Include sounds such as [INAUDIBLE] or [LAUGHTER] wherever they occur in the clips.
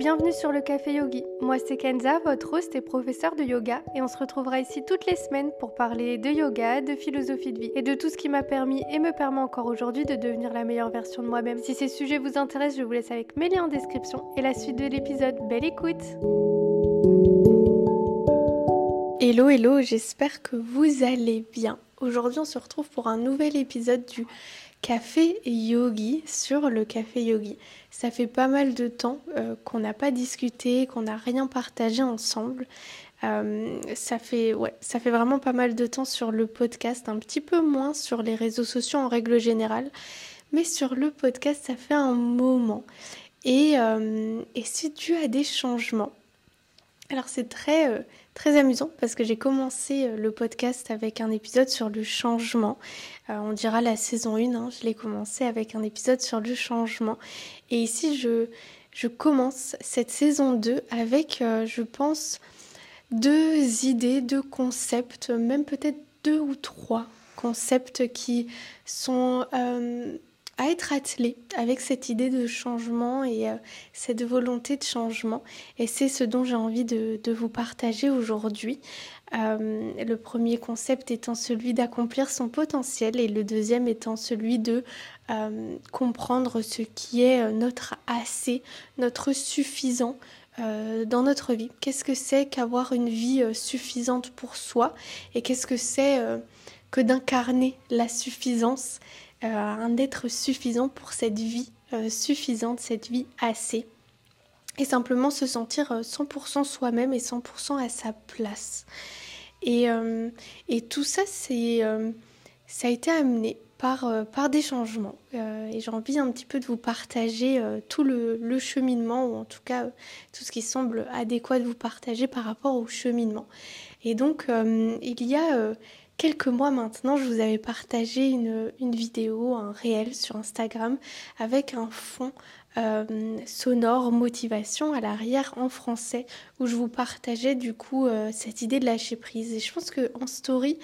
bienvenue sur le Café Yogi. Moi c'est Kenza, votre host et professeur de yoga et on se retrouvera ici toutes les semaines pour parler de yoga, de philosophie de vie et de tout ce qui m'a permis et me permet encore aujourd'hui de devenir la meilleure version de moi-même. Si ces sujets vous intéressent, je vous laisse avec mes liens en description et la suite de l'épisode. Belle écoute Hello hello, j'espère que vous allez bien. Aujourd'hui on se retrouve pour un nouvel épisode du Café Yogi sur le Café Yogi. Ça fait pas mal de temps euh, qu'on n'a pas discuté, qu'on n'a rien partagé ensemble. Euh, ça, fait, ouais, ça fait vraiment pas mal de temps sur le podcast, un petit peu moins sur les réseaux sociaux en règle générale. Mais sur le podcast, ça fait un moment. Et, euh, et c'est dû à des changements. Alors c'est très très amusant parce que j'ai commencé euh, le podcast avec un épisode sur le changement. Euh, on dira la saison 1, hein, je l'ai commencé avec un épisode sur le changement. Et ici, je, commence cette saison 2 avec, euh, je pense, deux idées, deux concepts, même peut-être deux ou trois concepts qui sont à être attelé avec cette idée de changement et euh, cette volonté de changement. Et c'est ce dont j'ai envie de, vous partager aujourd'hui. Euh, le premier concept étant celui d'accomplir son potentiel et le deuxième étant celui de euh, comprendre ce qui est notre assez, notre suffisant dans notre vie. Qu'est-ce que c'est qu'avoir une vie suffisante pour soi et qu'est-ce que c'est que d'incarner la suffisance un être suffisant pour cette vie euh, suffisante, cette vie assez. Et simplement se sentir 100% euh, soi-même et 100% à sa place. Et, et tout ça, c'est, ça a été amené par, par des changements. et j'ai envie un petit peu de vous partager tout le, cheminement, ou en tout cas tout ce qui semble adéquat de vous partager par rapport au cheminement. Et donc, il y a quelques mois maintenant, je vous avais partagé une, vidéo, un réel sur Instagram avec un fond euh, sonore motivation à l'arrière en français où je vous partageais du coup euh, cette idée de lâcher prise. Et je pense que en story,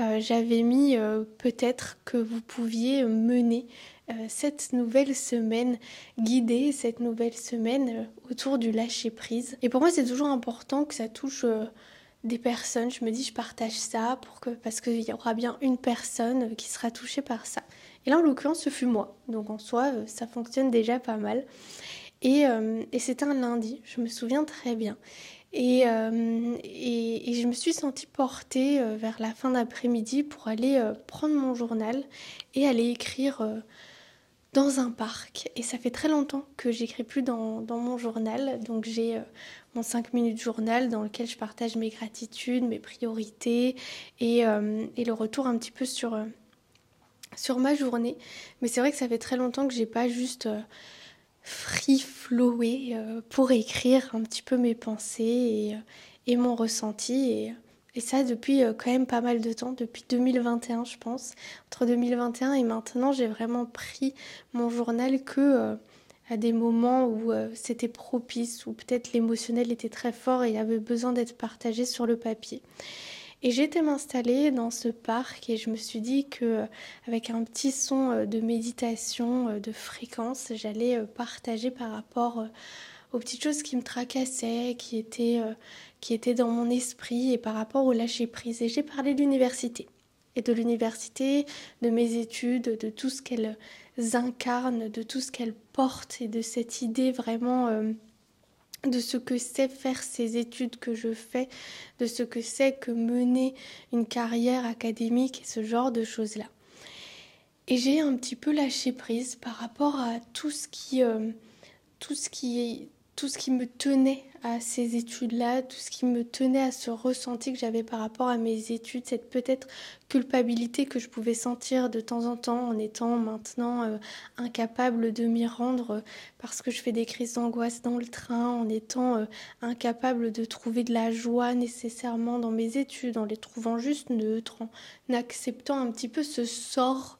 euh, j'avais mis peut-être que vous pouviez mener cette nouvelle semaine, guider cette nouvelle semaine autour du lâcher prise. Et pour moi, c'est toujours important que ça touche des personnes. Je me dis, je partage ça pour que, parce qu'il y aura bien une personne qui sera touchée par ça. Et là, en l'occurrence, ce fut moi. Donc en soi, euh, ça fonctionne déjà pas mal. Et, euh, et c'était un lundi, je me souviens très bien. Et, euh, et, je me suis sentie portée vers la fin d'après-midi pour aller prendre mon journal et aller écrire dans un parc. Et ça fait très longtemps que j'écris plus dans, mon journal. Donc j'ai mon 5 minutes journal dans lequel je partage mes gratitudes, mes priorités et, euh, le retour un petit peu sur, euh, sur ma journée. Mais c'est vrai que ça fait très longtemps que j'ai pas juste euh, free flowé pour écrire un petit peu mes pensées et, mon ressenti. Et ça depuis quand même pas mal de temps, depuis 2021 je pense. Entre 2021 et maintenant j'ai vraiment pris mon journal que à des moments où euh, c'était propice, où peut-être l'émotionnel était très fort et avait besoin d'être partagé sur le papier. Et j'étais m'installer dans ce parc et je me suis dit que euh, avec un petit son euh, de méditation, de fréquence, j'allais partager par rapport aux petites choses qui me tracassaient, qui étaient, qui étaient dans mon esprit et par rapport au lâcher prise. Et j'ai parlé de l'université et de l'université, de mes études, de tout ce qu'elles incarnent, de tout ce qu'elles portent et de cette idée vraiment euh, de ce que c'est faire ces études que je fais, de ce que c'est que mener une carrière académique et ce genre de choses-là. Et j'ai un petit peu lâché prise par rapport à tout ce qui, euh, tout ce qui, tout ce qui me tenait à ces études-là, tout ce qui me tenait à ce ressenti que j'avais par rapport à mes études, cette peut-être culpabilité que je pouvais sentir de temps en temps en étant maintenant euh, incapable de m'y rendre euh, parce que je fais des crises d'angoisse dans le train, en étant euh, incapable de trouver de la joie nécessairement dans mes études, en les trouvant juste neutres, en acceptant un petit peu ce sort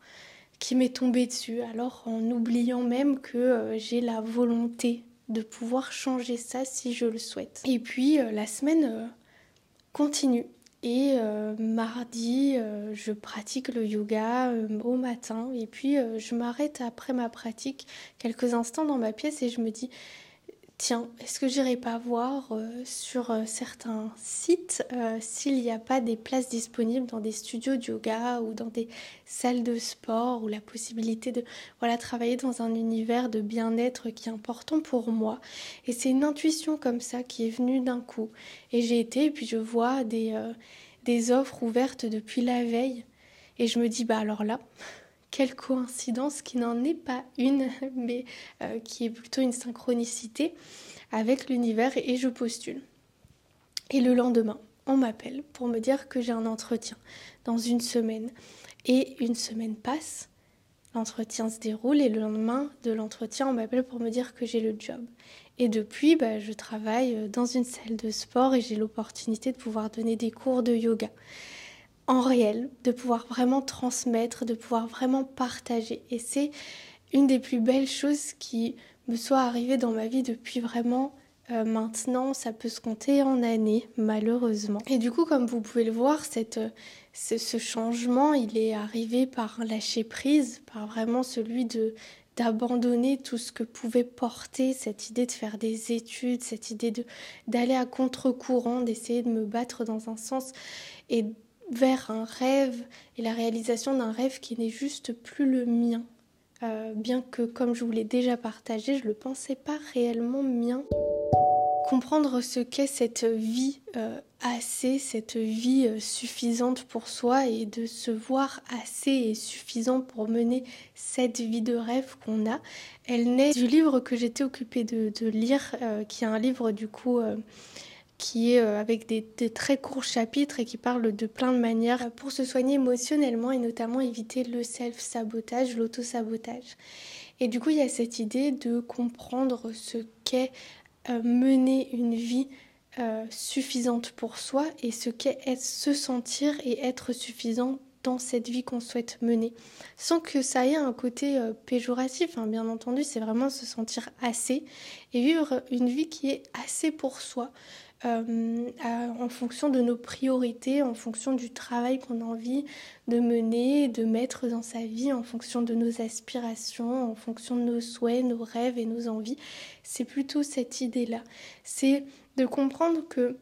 qui m'est tombé dessus, alors en oubliant même que j'ai la volonté de pouvoir changer ça si je le souhaite. Et puis euh, la semaine euh, continue. Et euh, mardi, je pratique le yoga au matin. Et puis je m'arrête après ma pratique quelques instants dans ma pièce et je me dis, tiens, est-ce que j'irai pas voir euh, sur euh, certains sites euh, s'il n'y a pas des places disponibles dans des studios de yoga ou dans des salles de sport ou la possibilité de voilà travailler dans un univers de bien-être qui est important pour moi. Et c'est une intuition comme ça qui est venue d'un coup. Et j'ai été et puis je vois des, des offres ouvertes depuis la veille et je me dis bah alors là quelle coïncidence qui n'en est pas une, [LAUGHS] mais euh, qui est plutôt une synchronicité avec l'univers et je postule. Et le lendemain, on m'appelle pour me dire que j'ai un entretien dans une semaine. Et une semaine passe, l'entretien se déroule et le lendemain de l'entretien, on m'appelle pour me dire que j'ai le job. Et depuis, bah, je travaille dans une salle de sport et j'ai l'opportunité de pouvoir donner des cours de yoga en réel, de pouvoir vraiment transmettre, de pouvoir vraiment partager. Et c'est une des plus belles choses qui me soit arrivée dans ma vie depuis vraiment euh, maintenant. Ça peut se compter en années, malheureusement. Et du coup, comme vous pouvez le voir, cette, ce, changement, il est arrivé par lâcher prise, par vraiment celui de d'abandonner tout ce que pouvait porter cette idée de faire des études, cette idée de d'aller à contre-courant, d'essayer de me battre dans un sens et vers un rêve et la réalisation d'un rêve qui n'est juste plus le mien. Euh, bien que, comme je vous l'ai déjà partagé, je ne le pensais pas réellement mien. Comprendre ce qu'est cette vie euh, assez, cette vie euh, suffisante pour soi et de se voir assez et suffisant pour mener cette vie de rêve qu'on a, elle naît du livre que j'étais occupée de, de lire, qui est un livre du coup qui est euh, avec des, très courts chapitres et qui parle de plein de manières pour se soigner émotionnellement et notamment éviter le self-sabotage, l'auto-sabotage. Et du coup, il y a cette idée de comprendre ce qu'est euh, mener une vie euh, suffisante pour soi et ce qu'est se sentir et être suffisant dans cette vie qu'on souhaite mener. Sans que ça ait un côté péjoratif, hein, bien entendu, c'est vraiment se sentir assez et vivre une vie qui est assez pour soi, euh, en fonction de nos priorités, en fonction du travail qu'on a envie de mener, de mettre dans sa vie, en fonction de nos aspirations, en fonction de nos souhaits, nos rêves et nos envies. C'est plutôt cette idée-là. C'est de comprendre que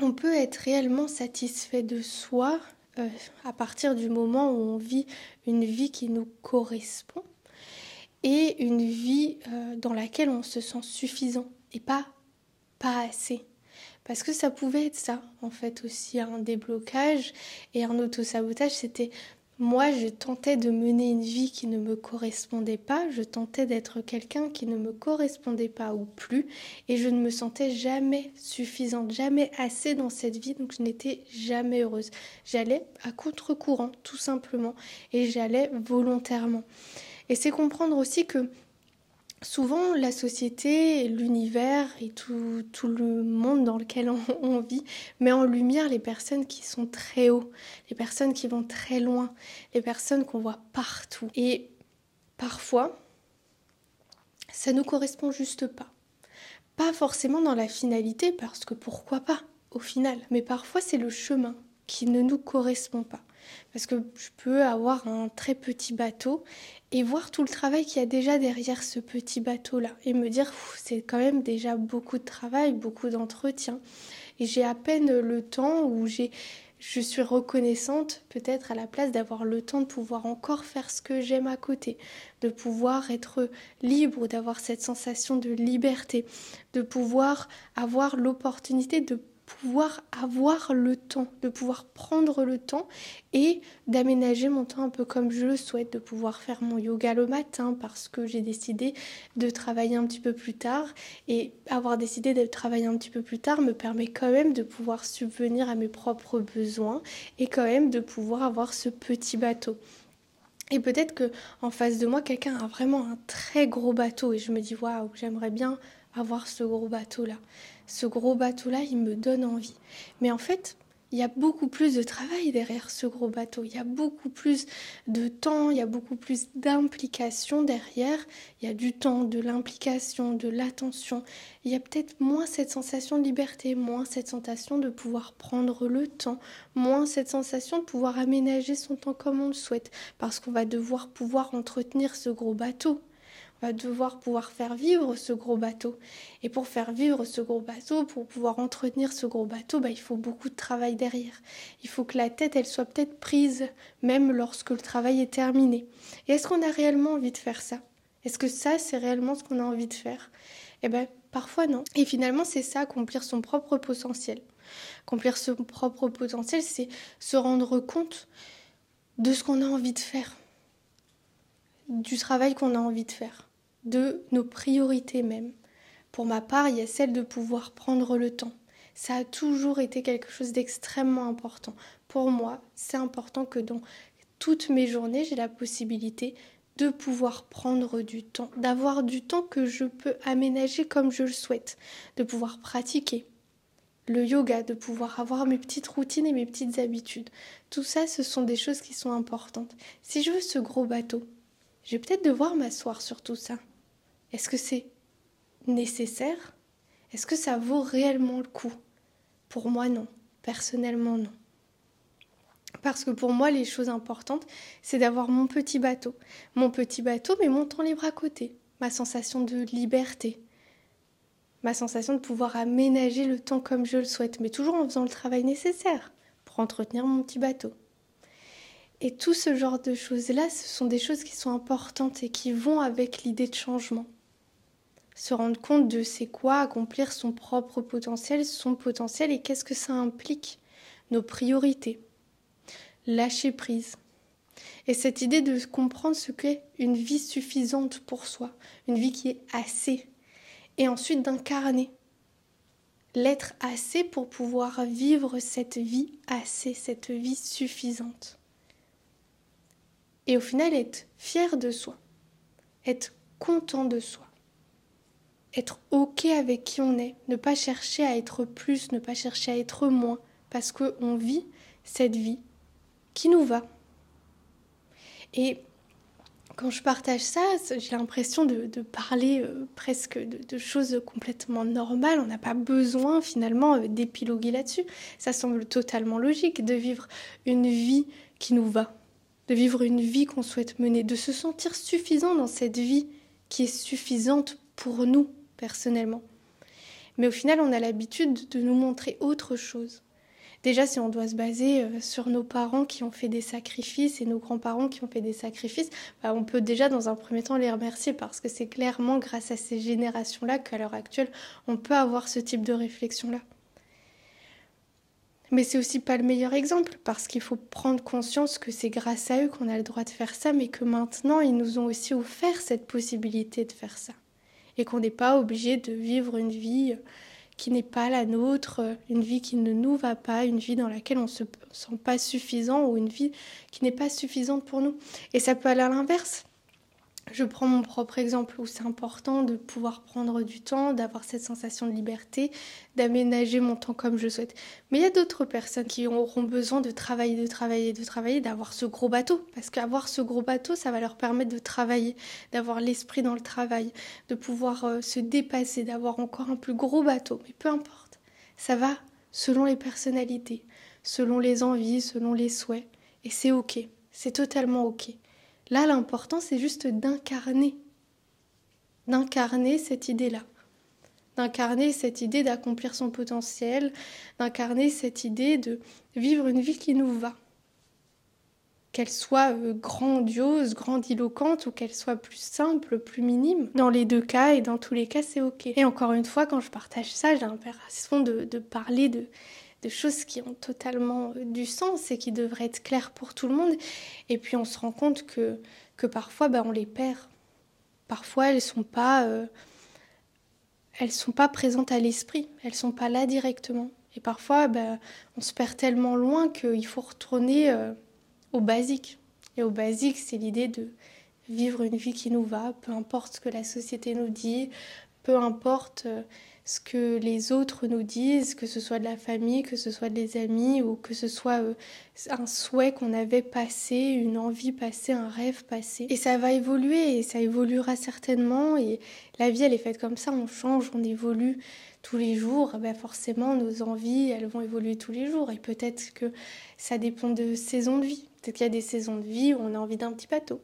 on peut être réellement satisfait de soi euh, à partir du moment où on vit une vie qui nous correspond et une vie euh, dans laquelle on se sent suffisant et pas pas assez. Parce que ça pouvait être ça, en fait, aussi un déblocage et un autosabotage. C'était moi, je tentais de mener une vie qui ne me correspondait pas, je tentais d'être quelqu'un qui ne me correspondait pas ou plus, et je ne me sentais jamais suffisante, jamais assez dans cette vie, donc je n'étais jamais heureuse. J'allais à contre-courant, tout simplement, et j'allais volontairement. Et c'est comprendre aussi que Souvent, la société, l'univers et tout, le monde dans lequel [LAUGHS] on, vit met en lumière les personnes qui sont très hauts, les personnes qui vont très loin, les personnes qu'on voit partout. Et parfois, ça ne correspond juste pas. Pas forcément dans la finalité, parce que pourquoi pas au final, mais parfois c'est le chemin qui ne nous correspond pas. Parce que je peux avoir un très petit bateau et voir tout le travail qu'il y a déjà derrière ce petit bateau-là et me dire c'est quand même déjà beaucoup de travail, beaucoup d'entretien. Et j'ai à peine le temps où j'ai je suis reconnaissante peut-être à la place d'avoir le temps de pouvoir encore faire ce que j'aime à côté, de pouvoir être libre, d'avoir cette sensation de liberté, de pouvoir avoir l'opportunité de pouvoir avoir le temps, de pouvoir prendre le temps et d'aménager mon temps un peu comme je le souhaite, de pouvoir faire mon yoga le matin parce que j'ai décidé de travailler un petit peu plus tard et avoir décidé de travailler un petit peu plus tard me permet quand même de pouvoir subvenir à mes propres besoins et quand même de pouvoir avoir ce petit bateau. Et peut-être que en face de moi, quelqu'un a vraiment un très gros bateau et je me dis waouh, j'aimerais bien avoir ce gros bateau là ce gros bateau-là, il me donne envie. Mais en fait, il y a beaucoup plus de travail derrière ce gros bateau. Il y a beaucoup plus de temps, il y a beaucoup plus d'implication derrière. Il y a du temps, de l'implication, de l'attention. Il y a peut-être moins cette sensation de liberté, moins cette sensation de pouvoir prendre le temps, moins cette sensation de pouvoir aménager son temps comme on le souhaite, parce qu'on va devoir pouvoir entretenir ce gros bateau. Va devoir pouvoir faire vivre ce gros bateau. Et pour faire vivre ce gros bateau, pour pouvoir entretenir ce gros bateau, bah, il faut beaucoup de travail derrière. Il faut que la tête, elle soit peut-être prise, même lorsque le travail est terminé. Et est-ce qu'on a réellement envie de faire ça? Est-ce que ça, c'est réellement ce qu'on a envie de faire? Eh bien, parfois non. Et finalement, c'est ça, accomplir son propre potentiel. Accomplir son propre potentiel, c'est se rendre compte de ce qu'on a envie de faire, du travail qu'on a envie de faire de nos priorités même. Pour ma part, il y a celle de pouvoir prendre le temps. Ça a toujours été quelque chose d'extrêmement important. Pour moi, c'est important que dans toutes mes journées, j'ai la possibilité de pouvoir prendre du temps, d'avoir du temps que je peux aménager comme je le souhaite, de pouvoir pratiquer le yoga, de pouvoir avoir mes petites routines et mes petites habitudes. Tout ça, ce sont des choses qui sont importantes. Si je veux ce gros bateau, je vais peut-être devoir m'asseoir sur tout ça. Est-ce que c'est nécessaire? Est-ce que ça vaut réellement le coup? Pour moi, non. Personnellement, non. Parce que pour moi, les choses importantes, c'est d'avoir mon petit bateau. Mon petit bateau, mais mon temps libre à côté. Ma sensation de liberté. Ma sensation de pouvoir aménager le temps comme je le souhaite, mais toujours en faisant le travail nécessaire pour entretenir mon petit bateau. Et tout ce genre de choses-là, ce sont des choses qui sont importantes et qui vont avec l'idée de changement se rendre compte de c'est quoi accomplir son propre potentiel, son potentiel et qu'est-ce que ça implique, nos priorités, lâcher prise. Et cette idée de comprendre ce qu'est une vie suffisante pour soi, une vie qui est assez, et ensuite d'incarner, l'être assez pour pouvoir vivre cette vie assez, cette vie suffisante. Et au final, être fier de soi, être content de soi être OK avec qui on est, ne pas chercher à être plus, ne pas chercher à être moins, parce qu'on vit cette vie qui nous va. Et quand je partage ça, j'ai l'impression de, parler euh, presque de, choses complètement normales. On n'a pas besoin finalement euh, d'épiloguer là-dessus. Ça semble totalement logique de vivre une vie qui nous va, de vivre une vie qu'on souhaite mener, de se sentir suffisant dans cette vie qui est suffisante pour nous, personnellement. Mais au final, on a l'habitude de nous montrer autre chose. Déjà, si on doit se baser euh, sur nos parents qui ont fait des sacrifices et nos grands-parents qui ont fait des sacrifices, bah, on peut déjà dans un premier temps les remercier parce que c'est clairement grâce à ces générations-là qu'à l'heure actuelle, on peut avoir ce type de réflexion-là. Mais c'est aussi pas le meilleur exemple parce qu'il faut prendre conscience que c'est grâce à eux qu'on a le droit de faire ça, mais que maintenant ils nous ont aussi offert cette possibilité de faire ça et qu'on n'est pas obligé de vivre une vie qui n'est pas la nôtre, une vie qui ne nous va pas, une vie dans laquelle on ne se sent pas suffisant ou une vie qui n'est pas suffisante pour nous. Et ça peut aller à l'inverse. Je prends mon propre exemple où c'est important de pouvoir prendre du temps, d'avoir cette sensation de liberté, d'aménager mon temps comme je souhaite. Mais il y a d'autres personnes qui auront besoin de travailler, de travailler, de travailler, d'avoir ce gros bateau. Parce qu'avoir ce gros bateau, ça va leur permettre de travailler, d'avoir l'esprit dans le travail, de pouvoir euh, se dépasser, d'avoir encore un plus gros bateau. Mais peu importe, ça va selon les personnalités, selon les envies, selon les souhaits. Et c'est ok, c'est totalement ok. Là, l'important, c'est juste d'incarner. D'incarner cette idée-là. D'incarner cette idée d'accomplir son potentiel, d'incarner cette idée de vivre une vie qui nous va. Qu'elle soit euh, grandiose, grandiloquente ou qu'elle soit plus simple, plus minime. Dans les deux cas et dans tous les cas, c'est ok. Et encore une fois, quand je partage ça, j'ai l'impression de, de parler de, de choses qui ont totalement euh, du sens et qui devraient être claires pour tout le monde. Et puis on se rend compte que, que parfois ben, on les perd. Parfois elles sont pas euh, elles sont pas présentes à l'esprit, elles sont pas là directement. Et parfois ben, on se perd tellement loin qu'il faut retourner euh, au basique. Et au basique, c'est l'idée de vivre une vie qui nous va, peu importe ce que la société nous dit, peu importe ce que les autres nous disent, que ce soit de la famille, que ce soit des amis ou que ce soit euh, un souhait qu'on avait passé, une envie passée, un rêve passé. Et ça va évoluer et ça évoluera certainement et la vie elle est faite comme ça, on change, on évolue tous les jours, ben forcément nos envies elles vont évoluer tous les jours et peut-être que ça dépend de saisons de vie. Peut-être qu'il y a des saisons de vie où on a envie d'un petit bateau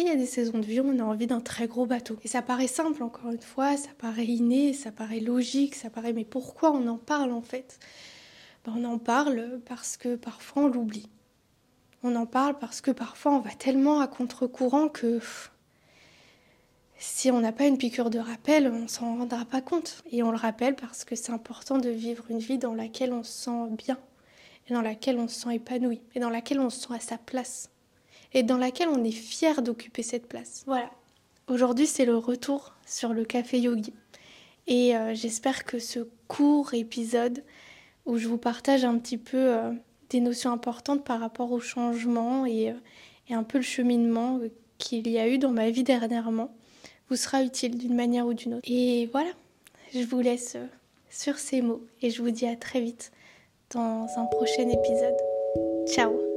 Il y a des saisons de vie où on a envie d'un très gros bateau. Et ça paraît simple, encore une fois, ça paraît inné, ça paraît logique, ça paraît mais pourquoi on en parle en fait? Ben, On en parle parce que parfois on l'oublie. On en parle parce que parfois on va tellement à contre-courant que si on n'a pas une piqûre de rappel, on s'en rendra pas compte. Et on le rappelle parce que c'est important de vivre une vie dans laquelle on se sent bien, et dans laquelle on se sent épanoui, et dans laquelle on se sent à sa place, et dans laquelle on est fier d'occuper cette place. Voilà. Aujourd'hui, c'est le retour sur le café yogi. Et euh, j'espère que ce court épisode où je vous partage un petit peu euh, des notions importantes par rapport au changement et, euh, et un peu le cheminement qu'il y a eu dans ma vie dernièrement, vous sera utile d'une manière ou d'une autre. Et voilà, je vous laisse sur ces mots et je vous dis à très vite dans un prochain épisode. Ciao